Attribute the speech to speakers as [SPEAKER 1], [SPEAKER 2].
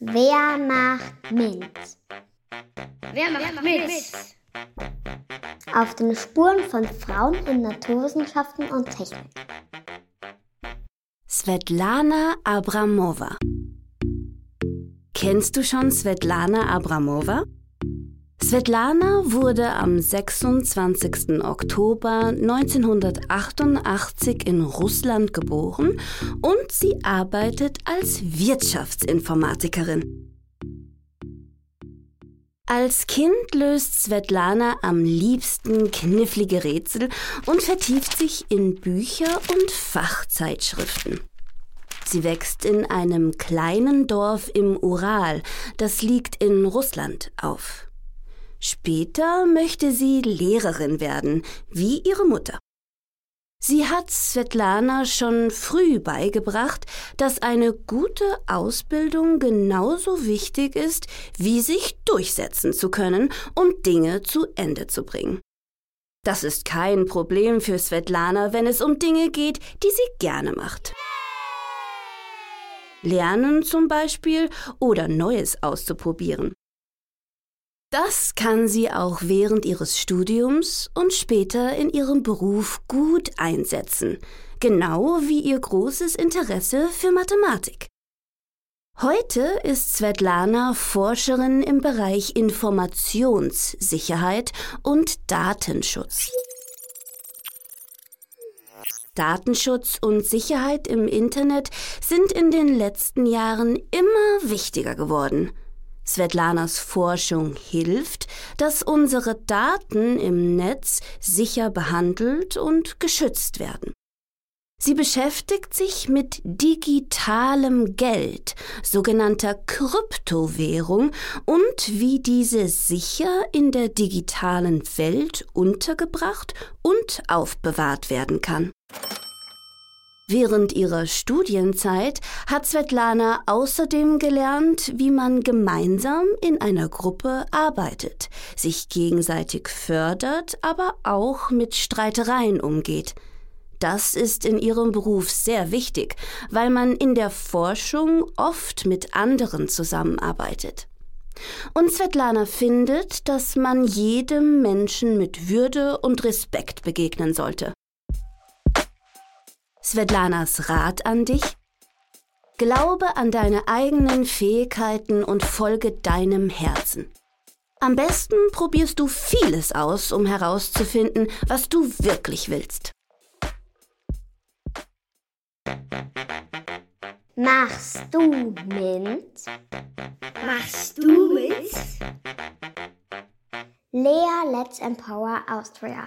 [SPEAKER 1] Wer macht mit?
[SPEAKER 2] Wer macht mit?
[SPEAKER 1] Auf den Spuren von Frauen in Naturwissenschaften und Technik.
[SPEAKER 3] Svetlana Abramova. Kennst du schon Svetlana Abramova? Svetlana wurde am 26. Oktober 1988 in Russland geboren und sie arbeitet als Wirtschaftsinformatikerin. Als Kind löst Svetlana am liebsten knifflige Rätsel und vertieft sich in Bücher und Fachzeitschriften. Sie wächst in einem kleinen Dorf im Ural, das liegt in Russland, auf. Später möchte sie Lehrerin werden, wie ihre Mutter. Sie hat Svetlana schon früh beigebracht, dass eine gute Ausbildung genauso wichtig ist, wie sich durchsetzen zu können und Dinge zu Ende zu bringen. Das ist kein Problem für Svetlana, wenn es um Dinge geht, die sie gerne macht. Lernen zum Beispiel oder Neues auszuprobieren. Das kann sie auch während ihres Studiums und später in ihrem Beruf gut einsetzen, genau wie ihr großes Interesse für Mathematik. Heute ist Svetlana Forscherin im Bereich Informationssicherheit und Datenschutz. Datenschutz und Sicherheit im Internet sind in den letzten Jahren immer wichtiger geworden. Svetlanas Forschung hilft, dass unsere Daten im Netz sicher behandelt und geschützt werden. Sie beschäftigt sich mit digitalem Geld, sogenannter Kryptowährung und wie diese sicher in der digitalen Welt untergebracht und aufbewahrt werden kann. Während ihrer Studienzeit hat Svetlana außerdem gelernt, wie man gemeinsam in einer Gruppe arbeitet, sich gegenseitig fördert, aber auch mit Streitereien umgeht. Das ist in ihrem Beruf sehr wichtig, weil man in der Forschung oft mit anderen zusammenarbeitet. Und Svetlana findet, dass man jedem Menschen mit Würde und Respekt begegnen sollte. Svetlanas Rat an dich? Glaube an deine eigenen Fähigkeiten und folge deinem Herzen. Am besten probierst du vieles aus, um herauszufinden, was du wirklich willst.
[SPEAKER 1] Machst du mit?
[SPEAKER 2] Machst du mit?
[SPEAKER 1] Lea Let's Empower Austria.